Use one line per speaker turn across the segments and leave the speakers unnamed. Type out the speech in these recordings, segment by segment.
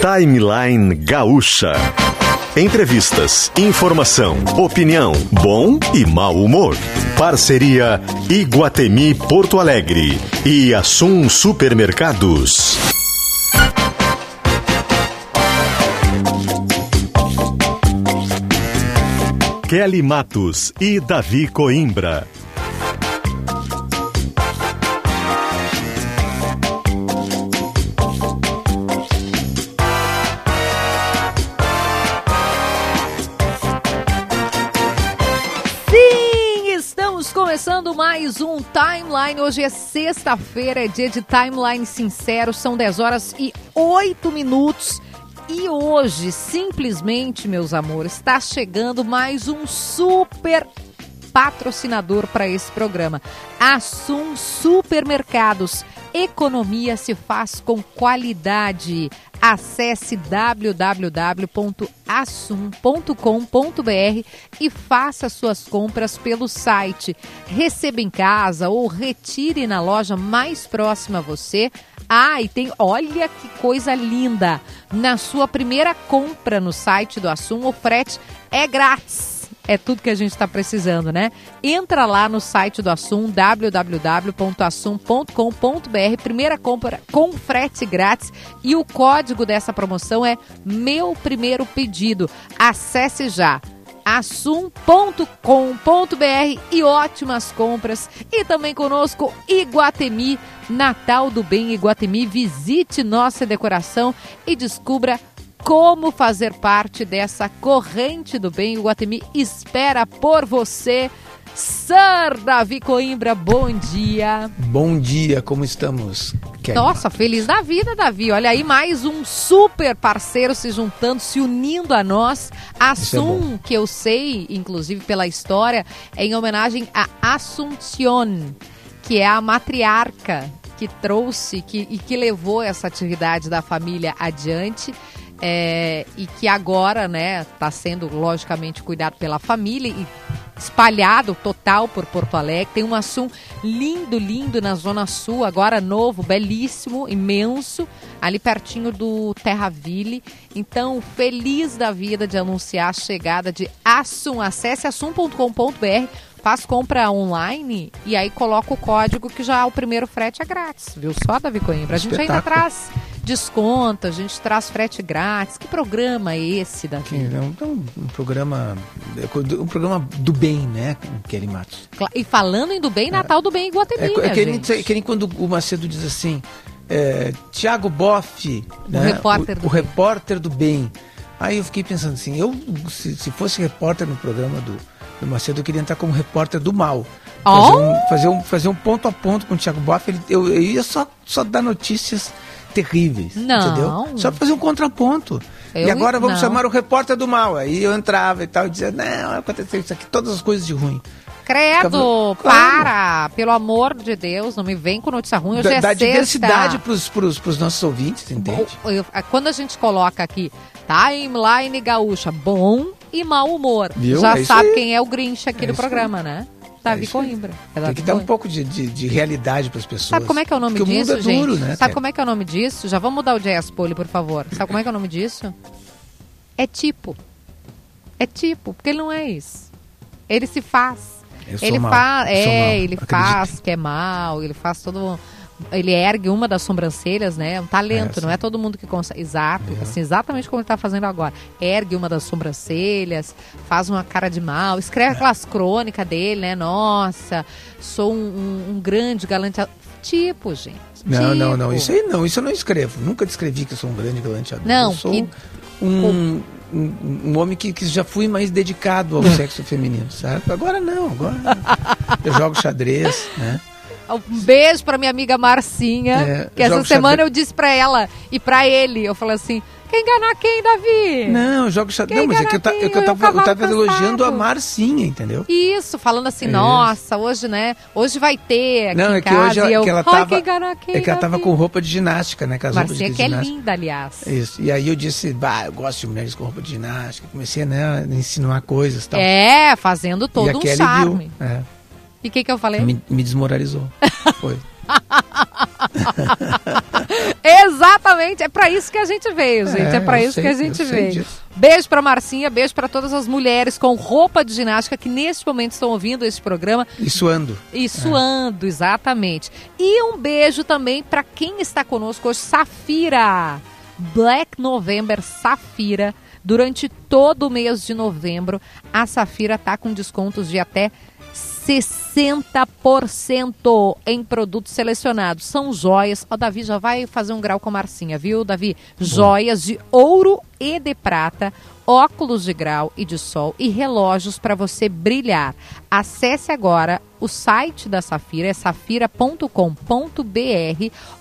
Timeline Gaúcha. Entrevistas, informação, opinião, bom e mau humor. Parceria Iguatemi Porto Alegre e Assum Supermercados. Kelly Matos e Davi Coimbra.
Mais um Timeline. Hoje é sexta-feira, é dia de Timeline Sincero, são 10 horas e 8 minutos. E hoje, simplesmente, meus amores, está chegando mais um super patrocinador para esse programa. Assum Supermercados. Economia se faz com qualidade. Acesse www.assum.com.br e faça suas compras pelo site. Receba em casa ou retire na loja mais próxima a você. Ah, e tem, olha que coisa linda! Na sua primeira compra no site do Assum, o frete é grátis é tudo que a gente está precisando, né? Entra lá no site do Assum, www.assum.com.br, primeira compra com frete grátis e o código dessa promoção é meu primeiro pedido. Acesse já assum.com.br e ótimas compras. E também conosco Iguatemi, Natal do Bem Iguatemi. Visite nossa decoração e descubra como fazer parte dessa corrente do bem. O Guatemi espera por você. Sir Davi Coimbra, bom dia.
Bom dia, como estamos?
Nossa, feliz da vida, Davi. Olha aí, mais um super parceiro se juntando, se unindo a nós. Assum, é que eu sei, inclusive pela história, é em homenagem a Assuncion, que é a matriarca que trouxe que, e que levou essa atividade da família adiante é, e que agora, né, está sendo logicamente cuidado pela família e espalhado total por Porto Alegre. Tem um assunto lindo, lindo na Zona Sul, agora novo, belíssimo, imenso, ali pertinho do Terraville. Então, feliz da vida de anunciar a chegada de Assum. Acesse assum.com.br faz compra online e aí coloca o código que já o primeiro frete é grátis, viu só, Davi Coimbra? A gente ainda traz desconto, a gente traz frete grátis. Que programa é esse, Davi?
É um, um, programa um programa do bem, né, Kelly Matos?
E falando em do bem, Natal do Bem em Guatemi, é, é
que, nem, que nem quando o Macedo diz assim, é, Tiago Boff,
o, né, repórter,
o,
do
o repórter do bem. Aí eu fiquei pensando assim, eu se, se fosse repórter no programa do, do Macedo, eu queria entrar como repórter do mal.
Oh?
Fazer, um, fazer, um, fazer um ponto a ponto com o Thiago Boff. Ele, eu, eu ia só, só dar notícias terríveis.
Não.
Entendeu? Só fazer um contraponto. Eu, e agora vamos não. chamar o repórter do mal. Aí eu entrava e tal, e dizia, não, aconteceu isso aqui, todas as coisas de ruim.
Credo, para! Pelo amor de Deus, não me vem com notícia ruim. Hoje
da,
é
dá diversidade pros, pros, pros nossos ouvintes, entende?
Bom, eu, quando a gente coloca aqui timeline gaúcha, bom e mau humor, Viu? já é sabe quem é o Grinch aqui é do programa, aí. né? Davi é Coimbra.
É Tem que dar um pouco de, de, de realidade para as pessoas.
Sabe como é que é o nome
Porque
disso,
o mundo é duro,
gente?
Né,
Sabe como é que é o nome disso? Já vamos mudar o jazz pole, por favor. Sabe como é que é o nome disso? É tipo. É tipo, porque ele não é isso. Ele se faz. Ele faz, é, ele Acredito. faz que é mal, ele faz todo ele ergue uma das sobrancelhas, né? É um talento, é, não é todo mundo que consegue. Exato, é. assim, exatamente como ele está fazendo agora. Ergue uma das sobrancelhas, faz uma cara de mal, escreve é. aquelas crônicas dele, né? Nossa, sou um, um, um grande galanteador. Tipo, gente.
Não, tipo. não, não. Isso aí não, isso eu não escrevo. Nunca descrevi que eu sou um grande galanteador.
Não,
eu sou que... um, um, um, homem que, que já fui mais dedicado ao sexo feminino, sabe? Agora não, agora eu jogo xadrez, né?
Um beijo pra minha amiga Marcinha, é, que essa semana xadrez. eu disse pra ela e pra ele, eu falei assim, quer enganar quem, Davi?
Não, eu jogo xadrez. Não, mas é que eu, ta, é que eu, tava, eu tava elogiando a Marcinha, entendeu?
Isso, falando assim, é nossa, hoje, né? Hoje vai ter
Não,
é
que hoje
eu,
que ela tava, quem quem, é que ela tava com roupa de ginástica, né? Com as
Marcinha
que
é linda, aliás.
Isso. E aí eu disse, bah, eu gosto de mulheres com roupa de ginástica. Comecei né, a insinuar coisas e tal.
É, fazendo todo e um charme.
Viu, é.
E o que, que eu falei?
Me, me desmoralizou. Foi.
Exatamente, é para isso que a gente veio, gente. É, é para isso
sei,
que a gente veio. Disso. Beijo para Marcinha, beijo para todas as mulheres com roupa de ginástica que neste momento estão ouvindo esse programa.
E suando.
E suando, é. exatamente. E um beijo também para quem está conosco hoje, Safira. Black November Safira. Durante todo o mês de novembro, a Safira tá com descontos de até 60% em produtos selecionados. São joias. O Davi já vai fazer um grau com a Marcinha, viu, Davi? Joias de ouro e de prata, óculos de grau e de sol e relógios para você brilhar. Acesse agora o site da Safira, é safira.com.br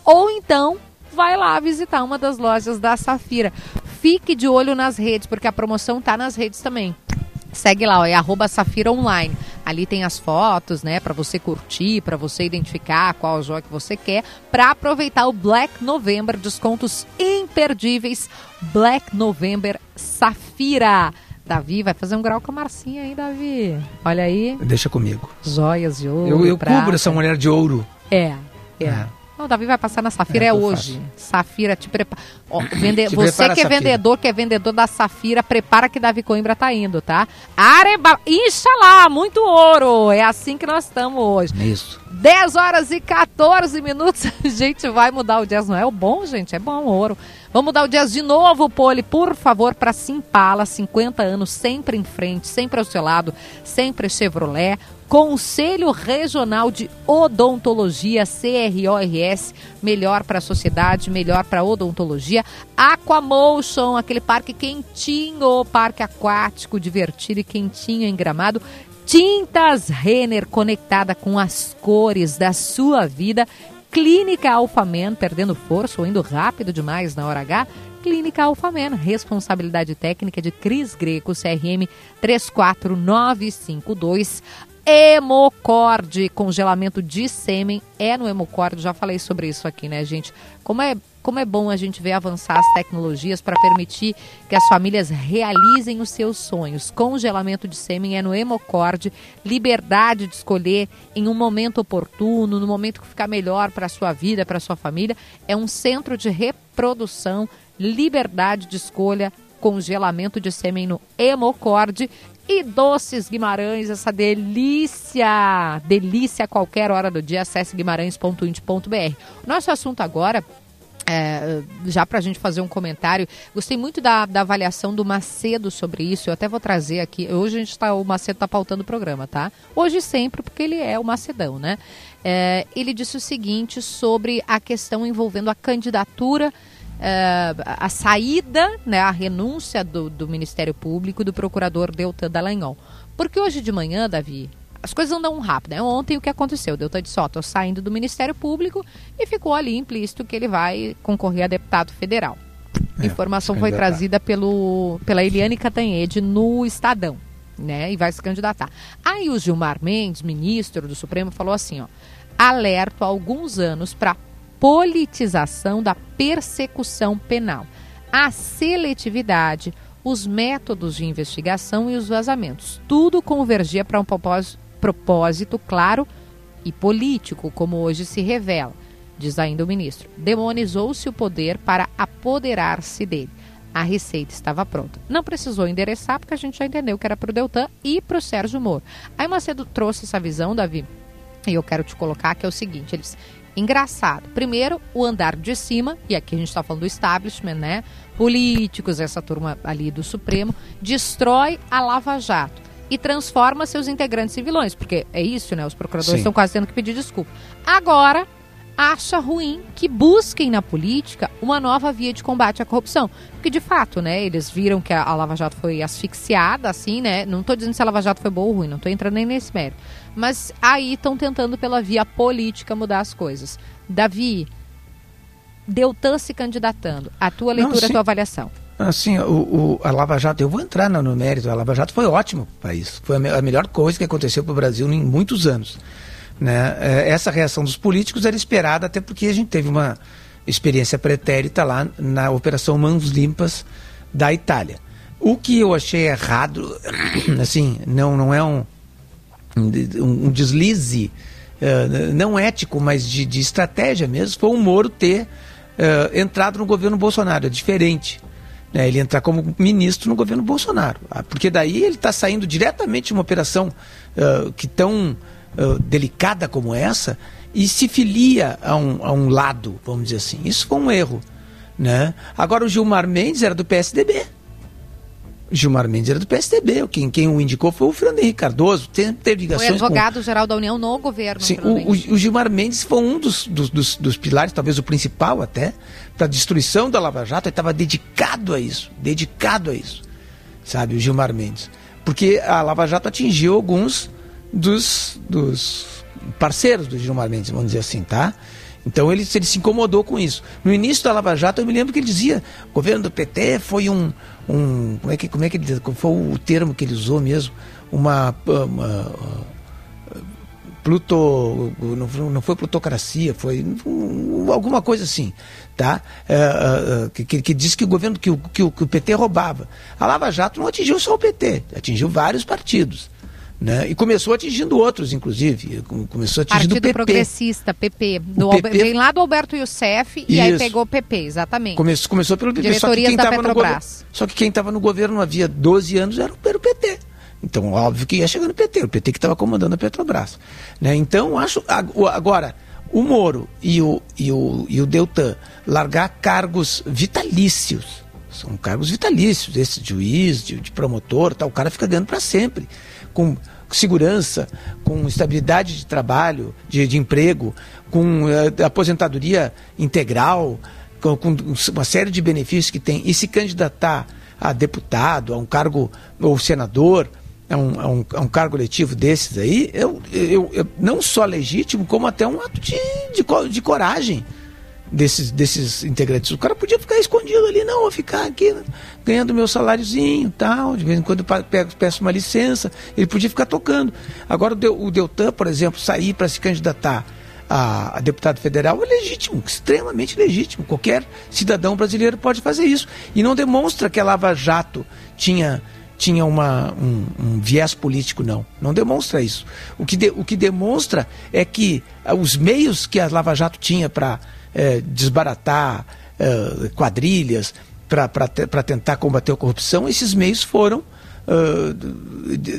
ou então vai lá visitar uma das lojas da Safira. Fique de olho nas redes, porque a promoção tá nas redes também. Segue lá, ó, é arroba Safira Online. Ali tem as fotos, né, para você curtir, para você identificar qual joia que você quer, para aproveitar o Black November, descontos imperdíveis. Black November Safira. Davi vai fazer um grau com a Marcinha aí, Davi. Olha aí.
Deixa comigo.
Joias de ouro.
Eu, eu cubro essa mulher de ouro.
É, é. é. O Davi vai passar na Safira, é, é hoje. Faço. Safira, te prepara. Vende... Te Você prepara que é vendedor, que é vendedor da Safira, prepara que Davi Coimbra tá indo, tá? Areba... Inxalá, muito ouro. É assim que nós estamos hoje.
Isso.
10 horas e 14 minutos. A gente vai mudar o jazz, não é? O bom, gente, é bom ouro. Vamos mudar o jazz de novo, Poli, por favor, para Simpala, 50 anos, sempre em frente, sempre ao seu lado, sempre Chevrolet. Conselho Regional de Odontologia, CRORS, melhor para a sociedade, melhor para a odontologia. Aquamotion, aquele parque quentinho, parque aquático, divertido e quentinho em gramado. Tintas Renner, conectada com as cores da sua vida. Clínica Alfamen, perdendo força ou indo rápido demais na hora H. Clínica Alfamen, responsabilidade técnica de Cris Greco, CRM 34952. Hemocorde, congelamento de sêmen é no Hemocorde, já falei sobre isso aqui, né, gente? Como é, como é bom a gente ver avançar as tecnologias para permitir que as famílias realizem os seus sonhos. Congelamento de sêmen é no Hemocorde, liberdade de escolher em um momento oportuno, no momento que ficar melhor para a sua vida, para a sua família. É um centro de reprodução, liberdade de escolha, congelamento de sêmen no Hemocorde e Doces Guimarães, essa delícia, delícia a qualquer hora do dia, acesse guimarães.int.br. Nosso assunto agora é, já para a gente fazer um comentário, gostei muito da, da, avaliação do Macedo sobre isso. Eu até vou trazer aqui. Hoje a gente está, o Macedo está pautando o programa, tá? Hoje sempre, porque ele é o Macedão, né? É, ele disse o seguinte sobre a questão envolvendo a candidatura uh, a saída, né, a renúncia do, do Ministério Público do procurador Deltan Dallagnol. Porque hoje de manhã, Davi, as coisas andam rápido. Né? Ontem o que aconteceu? Deltan ó, tô saindo do Ministério Público e ficou ali implícito que ele vai concorrer a deputado federal. É, Informação foi trazida pelo, pela Eliane Catanhede no Estadão, né? E vai se candidatar. Aí o Gilmar Mendes, ministro do Supremo, falou assim, ó, alerto há alguns anos para politização da persecução penal, a seletividade, os métodos de investigação e os vazamentos. Tudo convergia para um propósito, claro e político, como hoje se revela, diz ainda o ministro. Demonizou-se o poder para apoderar-se dele. A receita estava pronta. Não precisou endereçar, porque a gente já entendeu que era para o Deltan e para o Sérgio Moro. Aí Macedo trouxe essa visão, Davi, e eu quero te colocar, que é o seguinte: eles engraçado. Primeiro, o andar de cima, e aqui a gente está falando do establishment, né? Políticos, essa turma ali do Supremo, destrói a Lava Jato e transforma seus integrantes em vilões, porque é isso, né? Os procuradores Sim. estão quase tendo que pedir desculpa. Agora, acha ruim que busquem na política uma nova via de combate à corrupção. Porque, de fato, né, eles viram que a, Lava Jato foi asfixiada, assim, né? Não estou dizendo se a Lava Jato foi boa ou ruim, não estou entrando nem nesse mérito. Mas aí estão tentando, pela via política, mudar as coisas. Davi, Deltan se candidatando. A tua leitura, não, a tua avaliação.
Assim, o, o, a Lava Jato, eu vou entrar no, no mérito, a Lava Jato foi ótimo para isso. Foi a, me, a melhor coisa que aconteceu para o Brasil em muitos anos. Né? É, essa reação dos políticos era esperada, até porque a gente teve uma experiência pretérita lá na Operação Mãos Limpas da Itália. O que eu achei errado, assim, não, não é um, um deslize uh, não ético, mas de, de, estratégia mesmo, foi o Moro ter entrado no governo Bolsonaro, é diferente. Né, ele entrar como ministro no governo Bolsonaro. Ah, porque daí ele está saindo diretamente de uma operação uh, que tão uh, delicada como essa e se filia a um, a um lado, vamos dizer assim. Isso foi um erro. Né? Agora o Gilmar Mendes era do PSDB. Gilmar Mendes era do PSDB. Quem, quem o indicou foi o Fernando Henrique Cardoso. Tem, teve ligações
foi advogado-geral da União no governo.
Sim, o, o, o, Gilmar Mendes foi um dos, dos, dos, dos pilares, talvez o principal até, para a destruição da Lava Jato. Ele estava dedicado a isso. Dedicado a isso. Sabe, o Gilmar Mendes. Porque a Lava Jato atingiu alguns dos, dos parceiros do Gilmar Mendes, vamos dizer assim, tá? Então ele, ele se incomodou com isso. No início da Lava Jato, eu me lembro que ele dizia: o governo do PT foi um. um como, é que, como é que ele? Foi o termo que ele usou mesmo? Uma. uma Pluto, não, não foi plutocracia, foi um, alguma coisa assim, tá? É, é, que, que, diz que o governo, que o, que, o, que o PT roubava. A Lava Jato não atingiu só o PT, atingiu vários partidos. Né? E começou atingindo outros, inclusive. Começou atingindo
Partido
o PP.
Progressista, PP. Do PP... Vem lá do Alberto Youssef e aí pegou o PP, exatamente.
Começou, começou pelo PP.
Diretorias só que quem
governo, só que quem estava no governo havia 12 anos era, o PT. Então, óbvio que ia chegar no PT, o PT que estava comandando a Petrobras. Né? Então, acho. Agora, o Moro e o, e, o, e o Deltan largar cargos vitalícios. São cargos vitalícios, esse de juiz, de, de promotor, tal, o cara fica ganhando para sempre com segurança, com estabilidade de trabalho, de, de emprego, com uh, aposentadoria integral, com, com, uma série de benefícios que tem, e se candidatar a deputado, a um cargo, ou senador, a um, a um, a um cargo letivo desses aí, eu, eu, eu, não só legítimo, como até um ato de, de, de coragem desses, desses integrantes. O cara podia ficar escondido ali, não, vou ficar aqui ganhando meu saláriozinho tal, de vez em quando pego, peço uma licença, ele podia ficar tocando. Agora o Deltan, por exemplo, sair para se candidatar a, a, deputado federal é legítimo, extremamente legítimo. Qualquer cidadão brasileiro pode fazer isso. E não demonstra que a Lava Jato tinha tinha uma, um, um, viés político, não. Não demonstra isso. O que, de, o que demonstra é que os meios que a Lava Jato tinha para é, desbaratar é, quadrilhas, para tentar combater a corrupção, esses meios foram uh,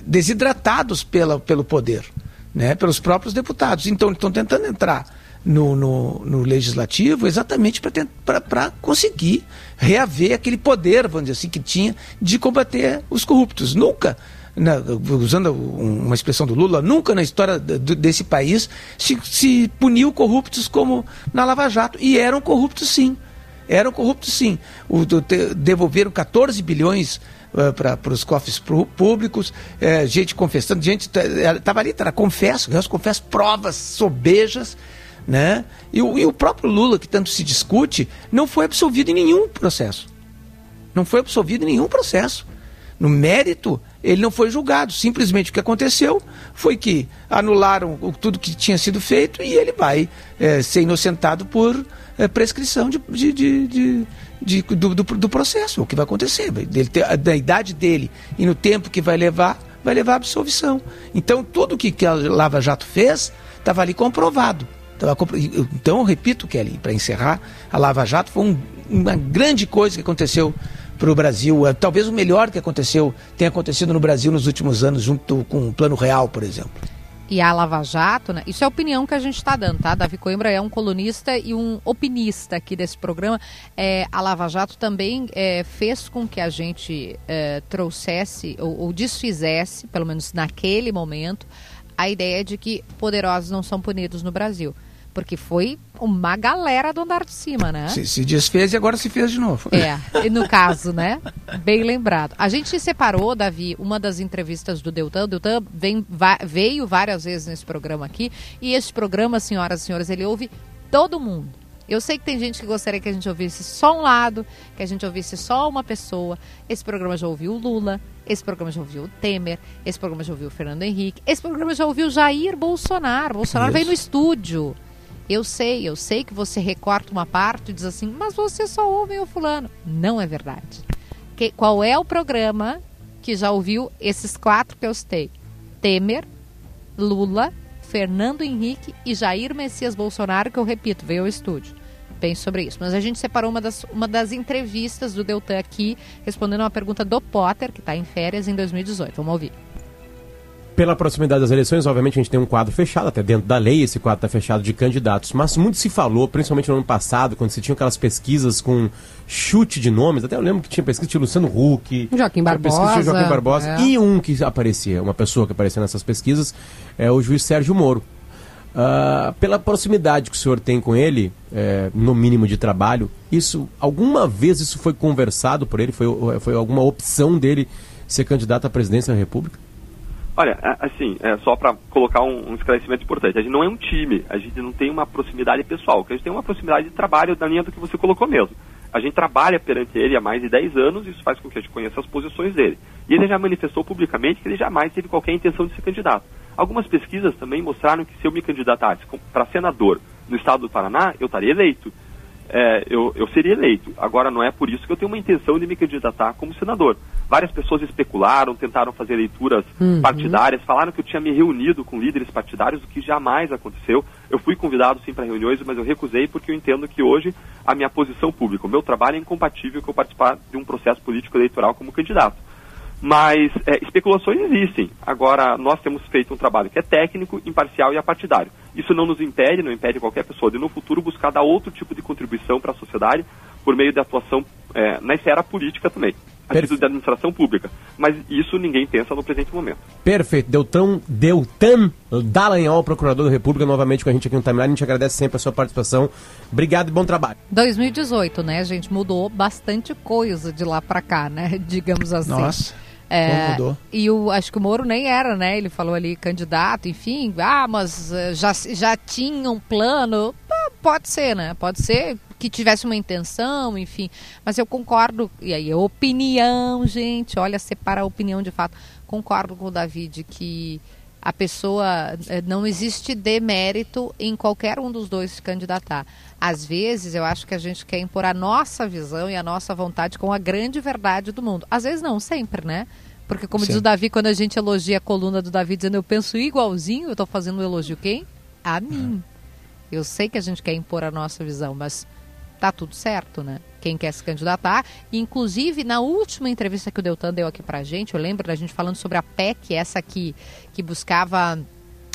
desidratados pela, pelo poder, né, pelos próprios deputados. Então, estão tentando entrar no, no, no legislativo exatamente para conseguir reaver aquele poder, vamos dizer assim, que tinha de combater os corruptos. Nunca na, usando uma expressão do Lula, nunca na história desse país se, se puniu corruptos como na Lava Jato. E eram corruptos sim. Eram corruptos sim. O, devolveram 14 bilhões uh, para os cofres públicos, uh, gente confessando, gente estava ali, tá, confesso, confesso provas sobejas, né? E o, e o próprio Lula, que tanto se discute, não foi absolvido em nenhum processo. Não foi absolvido em nenhum processo. No mérito, ele não foi julgado. Simplesmente o que aconteceu foi que anularam tudo que tinha sido feito e ele vai é, ser inocentado por é, prescrição de, de, de, de do, do, do, processo. O que vai acontecer? Ele ter, da idade dele e no tempo que vai levar, vai levar à absolvição. Então, tudo que, que a Lava Jato fez estava ali comprovado. Então, eu repito, Kelly, para encerrar, a Lava Jato foi um, uma grande coisa que aconteceu para o Brasil. É, talvez o melhor que aconteceu tenha acontecido no Brasil nos últimos anos, junto com o Plano Real, por exemplo.
E a Lava Jato, né? Isso é a opinião que a gente está dando, tá? Davi Coimbra é um colunista e um opinista aqui desse programa. É, a Lava Jato também é, fez com que a gente é, trouxesse ou, ou desfizesse, pelo menos naquele momento, a ideia de que poderosos não são punidos no Brasil. Porque foi uma galera do andar de cima, né?
Se, se desfez e agora se fez de novo.
É, no caso, né? Bem lembrado. A gente separou, Davi, uma das entrevistas do Deltan. O Deltan vem, veio várias vezes nesse programa aqui. E esse programa, senhoras e senhores, ele ouve todo mundo. Eu sei que tem gente que gostaria que a gente ouvisse só um lado, que a gente ouvisse só uma pessoa. Esse programa já ouviu o Lula, esse programa já ouviu o Temer, esse programa já ouviu o Fernando Henrique, esse programa já ouviu o Jair Bolsonaro. Bolsonaro Isso. veio no estúdio. Eu sei, eu sei que você recorta uma parte e diz assim, mas você só ouve o fulano. Não é verdade. Que, qual é o programa que já ouviu esses quatro que eu citei? Temer, Lula, Fernando Henrique e Jair Messias Bolsonaro, que eu repito, veio ao estúdio. pense sobre isso. Mas a gente separou uma das, uma das entrevistas do Deltan aqui, respondendo uma pergunta do Potter, que está em férias em 2018. Vamos ouvir
pela proximidade das eleições, obviamente a gente tem um quadro fechado, até dentro da lei esse quadro está fechado de candidatos, mas muito se falou, principalmente no ano passado, quando se tinha aquelas pesquisas com chute de nomes, até eu lembro que tinha pesquisa de Luciano Huck,
Joaquim Barbosa,
Joaquim Barbosa é. e um que aparecia, uma pessoa que aparecia nessas pesquisas, é o juiz Sérgio Moro. Uh, pela proximidade que o senhor tem com ele, é, no mínimo de trabalho, isso alguma vez isso foi conversado por ele? Foi, foi alguma opção dele ser candidato à presidência da República?
Olha, assim, é, só para colocar um, um, esclarecimento importante, a gente não é um time, a gente não tem uma proximidade pessoal, a gente tem uma proximidade de trabalho da linha do que você colocou mesmo. A gente trabalha perante ele há mais de 10 anos, isso faz com que a gente conheça as posições dele. E ele já manifestou publicamente que ele jamais teve qualquer intenção de ser candidato. Algumas pesquisas também mostraram que se eu me candidatasse para senador no estado do Paraná, eu estaria eleito é, eu, eu seria eleito. Agora, não é por isso que eu tenho uma intenção de me candidatar como senador. Várias pessoas especularam, tentaram fazer leituras uhum. partidárias, falaram que eu tinha me reunido com líderes partidários, o que jamais aconteceu. Eu fui convidado sim para reuniões, mas eu recusei porque eu entendo que hoje a minha posição pública, o meu trabalho é incompatível com eu participar de um processo político eleitoral como candidato. Mas é, especulações existem. Agora, nós temos feito um trabalho que é técnico, imparcial e apartidário. Isso não nos impede, não impede qualquer pessoa de no futuro buscar dar outro tipo de contribuição para a sociedade por meio de atuação é, na esfera política também, a título de administração pública. Mas isso ninguém pensa no presente momento.
Perfeito. Deltan, Deltan Dallagnol, procurador da República, novamente com a gente aqui no Timeline. A gente agradece sempre a sua participação. Obrigado e bom trabalho.
2018, né, gente? Mudou bastante coisa de lá para cá, né? Digamos assim.
Nossa.
É, e o, acho que o Moro nem era, né? Ele falou ali candidato, enfim. Ah, mas eh, já, já tinha um plano. Pode ser, né? Pode ser que tivesse uma intenção, enfim. Mas eu concordo, e aí, opinião, gente, olha, separa a opinião de fato. Concordo com o David que a pessoa eh, não existe demérito em qualquer um dos dois se candidatar. Às vezes eu acho que a gente quer impor a nossa visão e a nossa vontade com a grande verdade do mundo. Às vezes não, sempre, né? Porque como Sim. diz o Davi, quando a gente elogia a coluna do Davi dizendo eu penso igualzinho, eu estou fazendo um elogio quem? A mim. Eu sei que a gente quer impor a nossa visão, mas tá tudo certo, né? Quem quer se candidatar. Inclusive, na última entrevista que o Deltan deu aqui pra gente, eu lembro da gente falando sobre a PEC, essa que, que buscava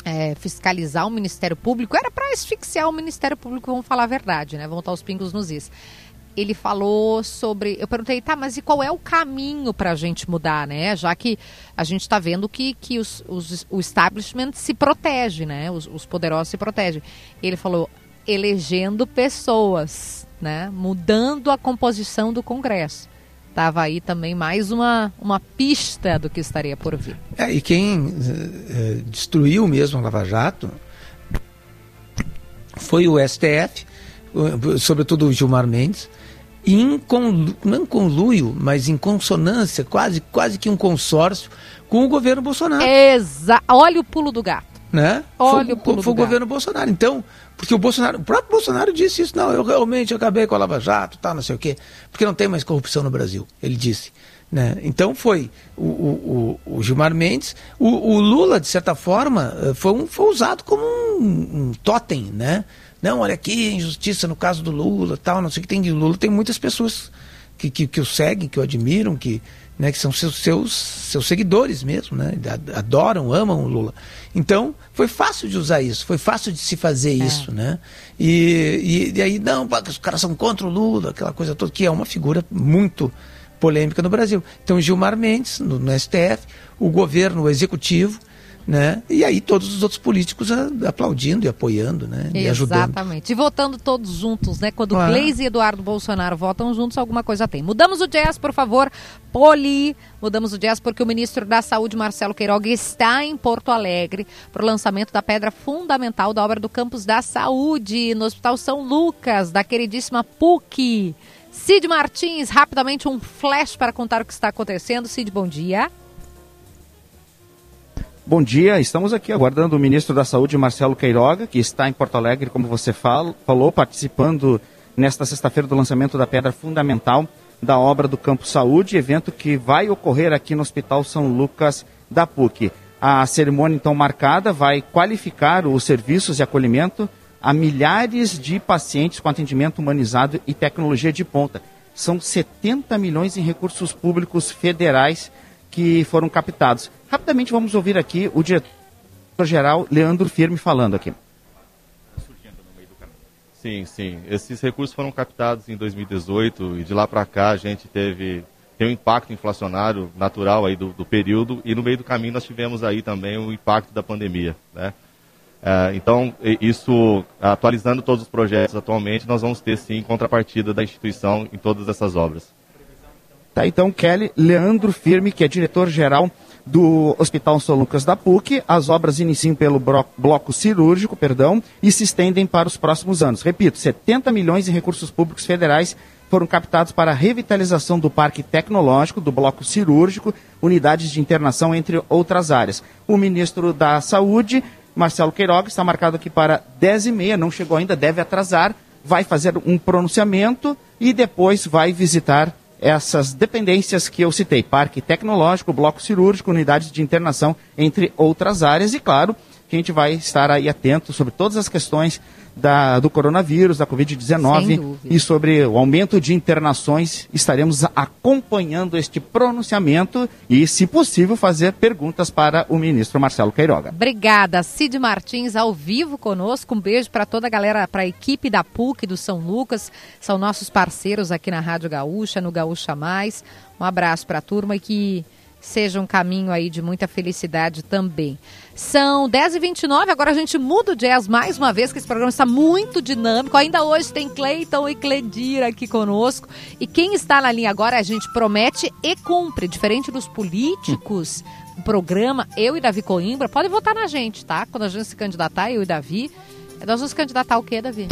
é, fiscalizar o Ministério Público, era para asfixiar o Ministério Público, vamos falar a verdade, né? Vamos estar os pingos nos is. Ele falou sobre. Eu perguntei, tá, mas e qual é o caminho para a gente mudar, né? Já que a gente está vendo que, que os, os, o establishment se protege, né? Os, os poderosos se protegem. Ele falou, elegendo pessoas, né? Mudando a composição do Congresso. Estava aí também mais uma, uma pista do que estaria por vir.
É, e quem é, destruiu mesmo a Lava Jato foi o STF, sobretudo o Gilmar Mendes, em não conluio, mas em consonância, quase, quase que um consórcio com o governo Bolsonaro.
Exa Olha o pulo do gato.
Né?
Olha foi, o
foi o governo Bolsonaro. Então, porque o Bolsonaro, o próprio Bolsonaro disse isso, não, eu realmente acabei com a Lava Jato, tal, não sei o quê, porque não tem mais corrupção no Brasil, ele disse. Né? Então foi o, o, o, Gilmar Mendes, o, o, Lula, de certa forma, eh, foi, um, foi usado como um, um totem, né? Não, olha aqui, injustiça no caso do Lula, tal, não sei o que tem de Lula, tem muitas pessoas que, que, que o seguem, que o admiram, que, né, que são seus, seus, seus seguidores mesmo, né, adoram, amam o Lula. Então, foi fácil de usar isso, foi fácil de se fazer é. isso, né? E, e, e, aí, não, os caras são contra o Lula, aquela coisa toda, que é uma figura muito polêmica no Brasil. Então, Gilmar Mendes, no, no STF, o governo, o executivo, né? E aí todos os outros políticos aplaudindo e apoiando, né?
E ajudando. Exatamente. E votando todos juntos, né? Quando claro. Gleisi e Eduardo Bolsonaro votam juntos, alguma coisa tem. Mudamos o jazz, por favor. Poli. Mudamos o jazz porque o ministro da Saúde, Marcelo Queiroga, está em Porto Alegre para o lançamento da pedra fundamental da obra do Campus da Saúde, no Hospital São Lucas, da queridíssima PUC. Cid Martins, rapidamente um flash para contar o que está acontecendo. Cid, bom dia.
Bom dia, estamos aqui aguardando o ministro da Saúde, Marcelo Queiroga, que está em Porto Alegre, como você falou, participando nesta sexta-feira do lançamento da pedra fundamental da obra do Campo Saúde, evento que vai ocorrer aqui no Hospital São Lucas da PUC. A cerimônia, então, marcada vai qualificar os serviços de acolhimento a milhares de pacientes com atendimento humanizado e tecnologia de ponta. São 70 milhões em recursos públicos federais que foram captados. Rapidamente vamos ouvir aqui o diretor-geral Leandro Firme falando aqui.
Sim, sim. Esses recursos foram captados em 2018 e de lá para cá a gente teve tem um impacto inflacionário natural aí do, do, período e no meio do caminho nós tivemos aí também o impacto da pandemia, né? É, então, isso, atualizando todos os projetos atualmente, nós vamos ter sim contrapartida da instituição em todas essas obras.
Tá, então, Kelly, Leandro Firme, que é diretor-geral do Hospital São Lucas da PUC. As obras iniciam pelo bloco cirúrgico, perdão, e se estendem para os próximos anos. Repito, 70 milhões em recursos públicos federais foram captados para a revitalização do parque tecnológico, do bloco cirúrgico, unidades de internação, entre outras áreas. O ministro da Saúde, Marcelo Queiroga, está marcado aqui para 10h30, não chegou ainda, deve atrasar, vai fazer um pronunciamento e depois vai visitar essas dependências que eu citei: parque tecnológico, bloco cirúrgico, unidades de internação, entre outras áreas, e claro que a gente vai estar aí atento sobre todas as questões da, do coronavírus, da Covid-19 e sobre o aumento de internações. Estaremos acompanhando este pronunciamento e, se possível, fazer perguntas para o ministro Marcelo Queiroga.
Obrigada, Cid Martins, ao vivo conosco. Um beijo para toda a galera, para a equipe da PUC do São Lucas, são nossos parceiros aqui na Rádio Gaúcha, no Gaúcha Mais. Um abraço para a turma e que seja um caminho aí de muita felicidade também. São 10h29, agora a gente muda o jazz mais uma vez, que esse programa está muito dinâmico. Ainda hoje tem Cleiton e Cledir aqui conosco. E quem está na linha agora, a gente promete e cumpre. Diferente dos políticos, o programa, eu e Davi Coimbra, pode votar na gente, tá? Quando a gente se candidatar, eu e Davi. Nós vamos candidatar o quê, Davi?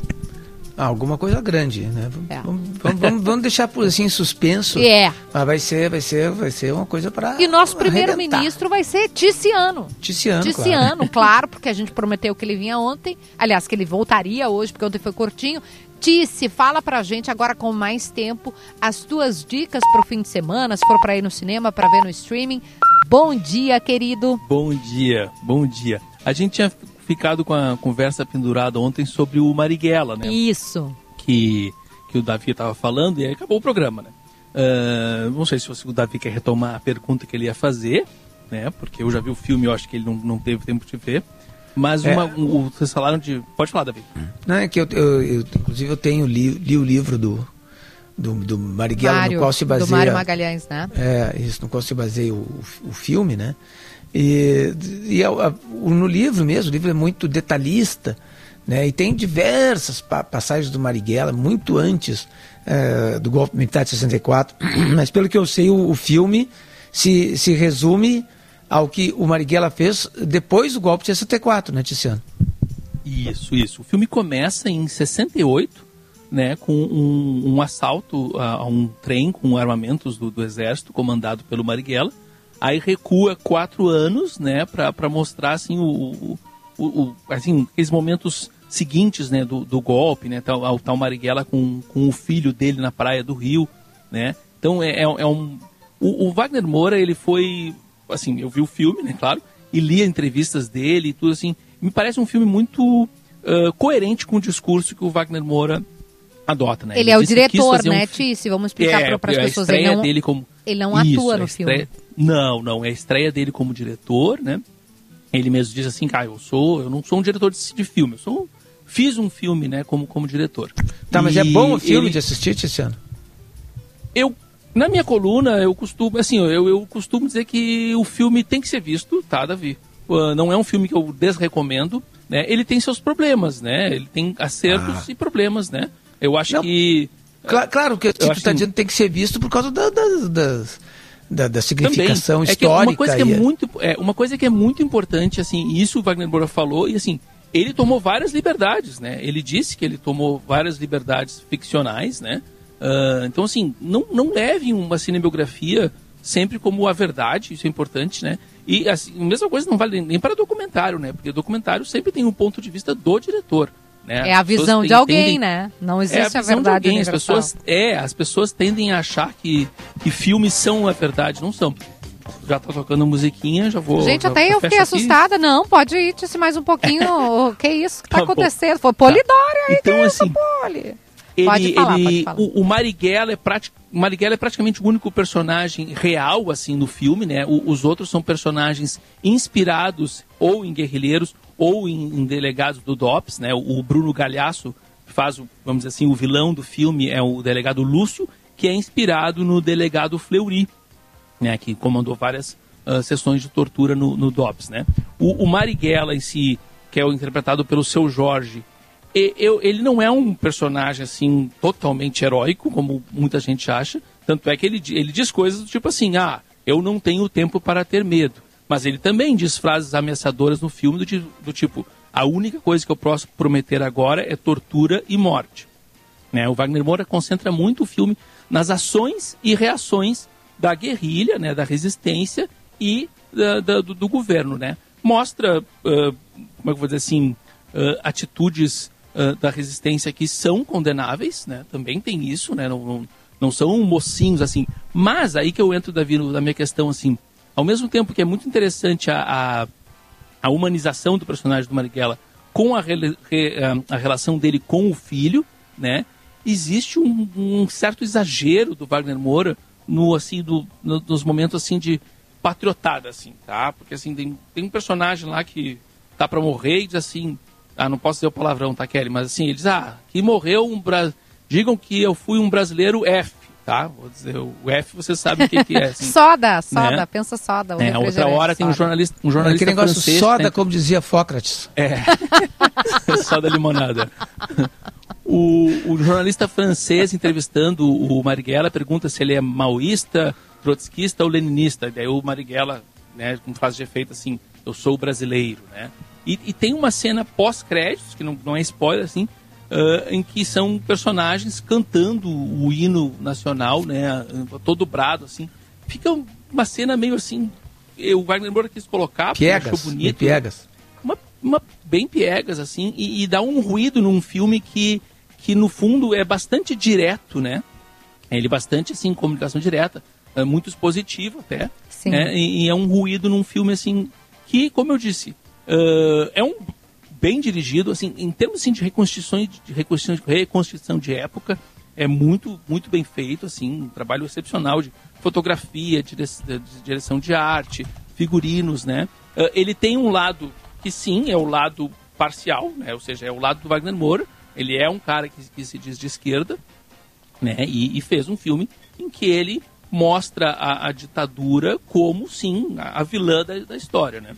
Ah, alguma coisa grande, né? É. Vamos, vamos, vamos, deixar por assim suspenso.
É.
Mas vai ser, vai ser, vai ser uma coisa para.
E nosso primeiro-ministro vai ser Ticiano.
Ticiano.
Ticiano, claro. claro, porque a gente prometeu que ele vinha ontem. Aliás, que ele voltaria hoje, porque ontem foi curtinho. Tice, fala pra gente agora com mais tempo as tuas dicas pro fim de semana, se for para ir no cinema, para ver no streaming. Bom dia, querido.
Bom dia, bom dia. A gente tinha ficado com a conversa pendurada ontem sobre o Marighella, né?
Isso.
Que, que o Davi estava falando e aí acabou o programa, né? Uh, não sei se o Davi quer retomar a pergunta que ele ia fazer, né? Porque eu já vi o filme, eu acho que ele não, não teve tempo de ver. Mas é. uma, um, vocês falaram de. Pode falar, Davi.
Não, é que eu, eu, eu inclusive, eu tenho li, li o livro do, do, do Marighella, Mário, no qual se baseia. Do
Mário Magalhães, né?
É, isso, no qual se baseia o, o filme, né? E, e a, a, no livro mesmo, o livro é muito detalhista, né? E tem diversas pa passagens do Marighella, muito antes é, do golpe militar de 64. Mas pelo que eu sei, o, o filme se, se resume ao que o Marighella fez depois do golpe de 64, né, Tiziano?
Isso, isso. O filme começa em 68, né, com um, um assalto a, a, um trem com armamentos do, do exército comandado pelo Marighella Aí recua quatro anos, né, para mostrar assim o, o, o, assim aqueles momentos seguintes, né, do, do golpe, né, tal, o tal Marighella com, com o filho dele na praia do Rio, né. Então é, é, é um o, o, Wagner Moura ele foi assim, eu vi o filme, né, claro, e li entrevistas dele e tudo assim. Me parece um filme muito uh, coerente com o discurso que o Wagner Moura adota, né?
Ele, ele é o diretor, né, um... Tice? Vamos explicar é, para as pessoas.
Ele não, dele como...
ele não Isso, atua no
estreia... Não, não. É a estreia dele como diretor, né? Ele mesmo diz assim, cara, eu sou, eu não sou um diretor de, de filme, eu sou, fiz um filme, né, como, como diretor.
Tá, mas é bom o filme ele... de assistir, Tiziano?
Eu, na minha coluna, eu costumo, assim, eu, eu costumo dizer que o filme tem que ser visto, tá, Davi? Uh, não é um filme que eu desrecomendo, né? Ele tem seus problemas, né? Ele tem acertos ah. e problemas, né? Eu acho não, que...
Cl claro que tu está dizendo que tem que ser visto por causa da, da, das da, da significação Também. histórica. É
uma coisa que é, muito, é, uma coisa que é muito importante, assim, isso o Wagner Moura falou, e assim, ele tomou várias liberdades, né? Ele disse que ele tomou várias liberdades ficcionais, né? Uh, então, assim, não, não leve uma cinebiografia sempre como a verdade, isso é importante, né? E assim, a mesma coisa não vale nem para documentário, né? Porque documentário sempre tem um ponto de vista do diretor. Né?
É a visão de alguém, tendem... né? Não existe é a, a verdade
de As pessoas, é, as pessoas tendem a achar que, que filmes são a verdade, não são. já tá tocando musiquinha, já vou.
Gente,
já
até eu fiquei
aqui.
assustada. Não, pode ir, disse mais um pouquinho. que isso que tá,
Tá
acontecendo? Foi Polidório aí,
Então,
que isso,
assim,
Poli?
Ele,
Pode falar,
ele-
pode falar.
O, o Marighella é prati- o Marighella é praticamente o único personagem real assim no filme, né? O- os outros são personagens inspirados ou em guerrilheiros ou em, em delegados do DOPS, né? O, Bruno Galhaço faz, vamos dizer assim, o vilão do filme é o delegado Lúcio, que é inspirado no delegado Fleury, né, que comandou várias ah, sessões de tortura no, no DOPS. Né? O, o Marighella em si, que é o interpretado pelo seu Jorge, eu- ele não é um personagem assim totalmente heróico, como muita gente acha. Tanto é que ele, ele diz coisas do tipo assim: ah, eu não tenho tempo para ter medo. Mas ele também diz frases ameaçadoras no filme do, do tipo: a única coisa que eu posso prometer agora é tortura e morte. Né? O Wagner Moura concentra muito o filme nas ações e reações da guerrilha, né, da resistência e da- da- do, do governo. Né? Mostra, ah, como é que vou dizer assim, ah, atitudes ah, da resistência que são condenáveis, né? também tem isso, né? não, não, não são mocinhos assim. Mas aí que eu entro, Davi, na minha questão, assim, ao mesmo tempo que é muito interessante a- a a humanização do personagem do Marighella com a, re- ah, a relação dele com o filho, né? Existe um, um certo exagero do Wagner Moura no assim do, no- nos momentos assim de patriotada assim, tá? Porque assim tem, tem um personagem lá que tá para morrer e diz assim, ah, não posso dizer o palavrão, tá, Kelly? Mas assim, ele diz, ah, que morreu um bra... digam que eu fui um brasileiro F, tá? Vou dizer, o F você sabe o que, que é, assim.
Soda, soda,
Né?
pensa soda.
É, outra hora tem um
soda.
jornalista, um
Aquele
jornalista
negócio
francês,
soda,
né?
como dizia Fócrates.
É. Só da limonada. O, o jornalista francês entrevistando o Marighella pergunta se ele é maoísta, trotskista ou leninista. Daí o Marighella, né, com frase de efeito assim, eu sou brasileiro, né? E, e tem uma cena pós-créditos, que não, não é spoiler, assim, ah, em que são personagens cantando o hino nacional, né, todo brado, assim. Fica uma cena meio assim, o Wagner Moura quis colocar, porque
Piegas,
achou
bem
bonito.
piegas.
uma, uma bem piegas assim e, e dá um ruído num filme que que no fundo é bastante direto né ele é bastante assim comunicação direta é muito expositivo até
Sim.
né? e, e é um ruído num filme assim que como eu disse ãh, é um bem dirigido assim em termos assim, de reconstituição de reconstituição, reconstituição de época é muito muito bem feito assim um trabalho excepcional de fotografia dire- de direção de arte figurinos né Ah, ele tem um lado que sim é o lado parcial né ou seja é o lado do Wagner Moura ele é um cara que, que se diz de esquerda né? E, e fez um filme em que ele mostra a, a ditadura como, sim, a, a vilã da, da história, né?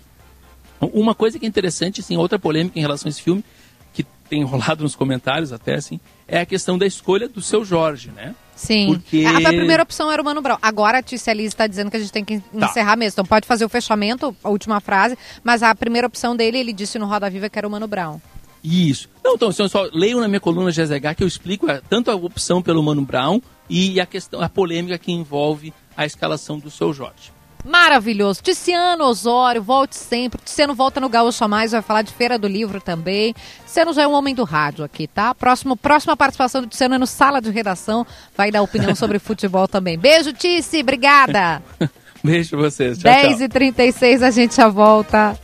Uma coisa que é interessante, assim, outra polêmica em relação a esse filme, que tem rolado nos comentários até, assim, é a questão da escolha do seu Jorge, né?
Sim.
Porque-
A, a primeira opção era o Mano Brown. Agora a Tícia Liz está dizendo que a gente tem que
Tá.
encerrar mesmo. Então pode fazer o fechamento, a última frase. Mas a primeira opção dele, ele disse no Roda Viva que era o Mano Brown.
Isso. Não, então, então, só leiam na minha coluna GZH que eu explico é, tanto a opção pelo Mano Brown e a questão, a polêmica que envolve a escalação do seu Jorge.
Maravilhoso. Ticiano Osório, volte sempre. Ticiano volta no Gaúcho a Mais, vai falar de Feira do Livro também. Ticiano já é um homem do rádio aqui, tá? Próximo, próxima participação do Ticiano é no Sala de Redação. Vai dar opinião sobre futebol também. Beijo, Tici. Obrigada.
Beijo pra vocês. Tchau,
10
tchau.
e 36 a gente já volta.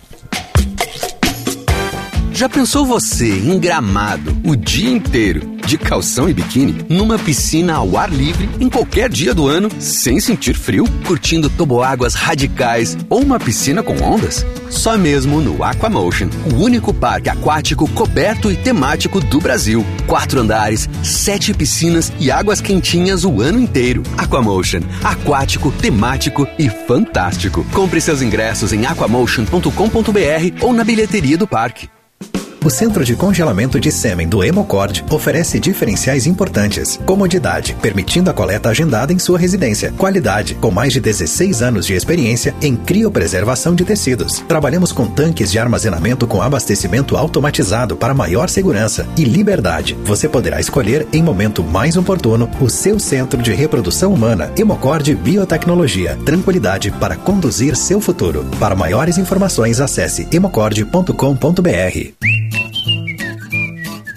Já pensou você em gramado o dia inteiro, de calção e biquíni, numa piscina ao ar livre, em qualquer dia do ano, sem sentir frio, curtindo toboáguas radicais ou uma piscina com ondas? Só mesmo no Aquamotion, o único parque aquático coberto e temático do Brasil. Quatro andares, sete piscinas e águas quentinhas o ano inteiro. Aquamotion, aquático, temático e fantástico. Compre seus ingressos em aquamotion.com.br ou na bilheteria do parque.
O Centro de Congelamento de Sêmen do Hemocord oferece diferenciais importantes. Comodidade, permitindo a coleta agendada em sua residência. Qualidade, com mais de 16 anos de experiência em criopreservação de tecidos. Trabalhamos com tanques de armazenamento com abastecimento automatizado para maior segurança. E liberdade, você poderá escolher em momento mais oportuno o seu centro de reprodução humana. Hemocord Biotecnologia. Tranquilidade para conduzir seu futuro. Para maiores informações, acesse hemocord.com.br.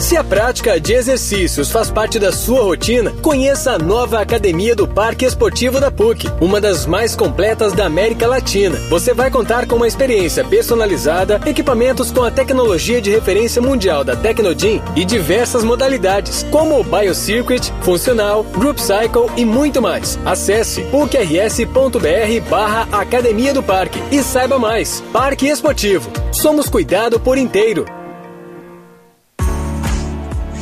Se a prática de exercícios faz parte da sua rotina, conheça a nova Academia do Parque Esportivo da PUC, uma das mais completas da América Latina. Você vai contar com uma experiência personalizada, equipamentos com a tecnologia de referência mundial da Tecnogym e diversas modalidades, como o BioCircuit, Funcional, Group Cycle e muito mais. Acesse pucrs.br barra Academia do Parque e saiba mais. Parque Esportivo. Somos cuidado por inteiro.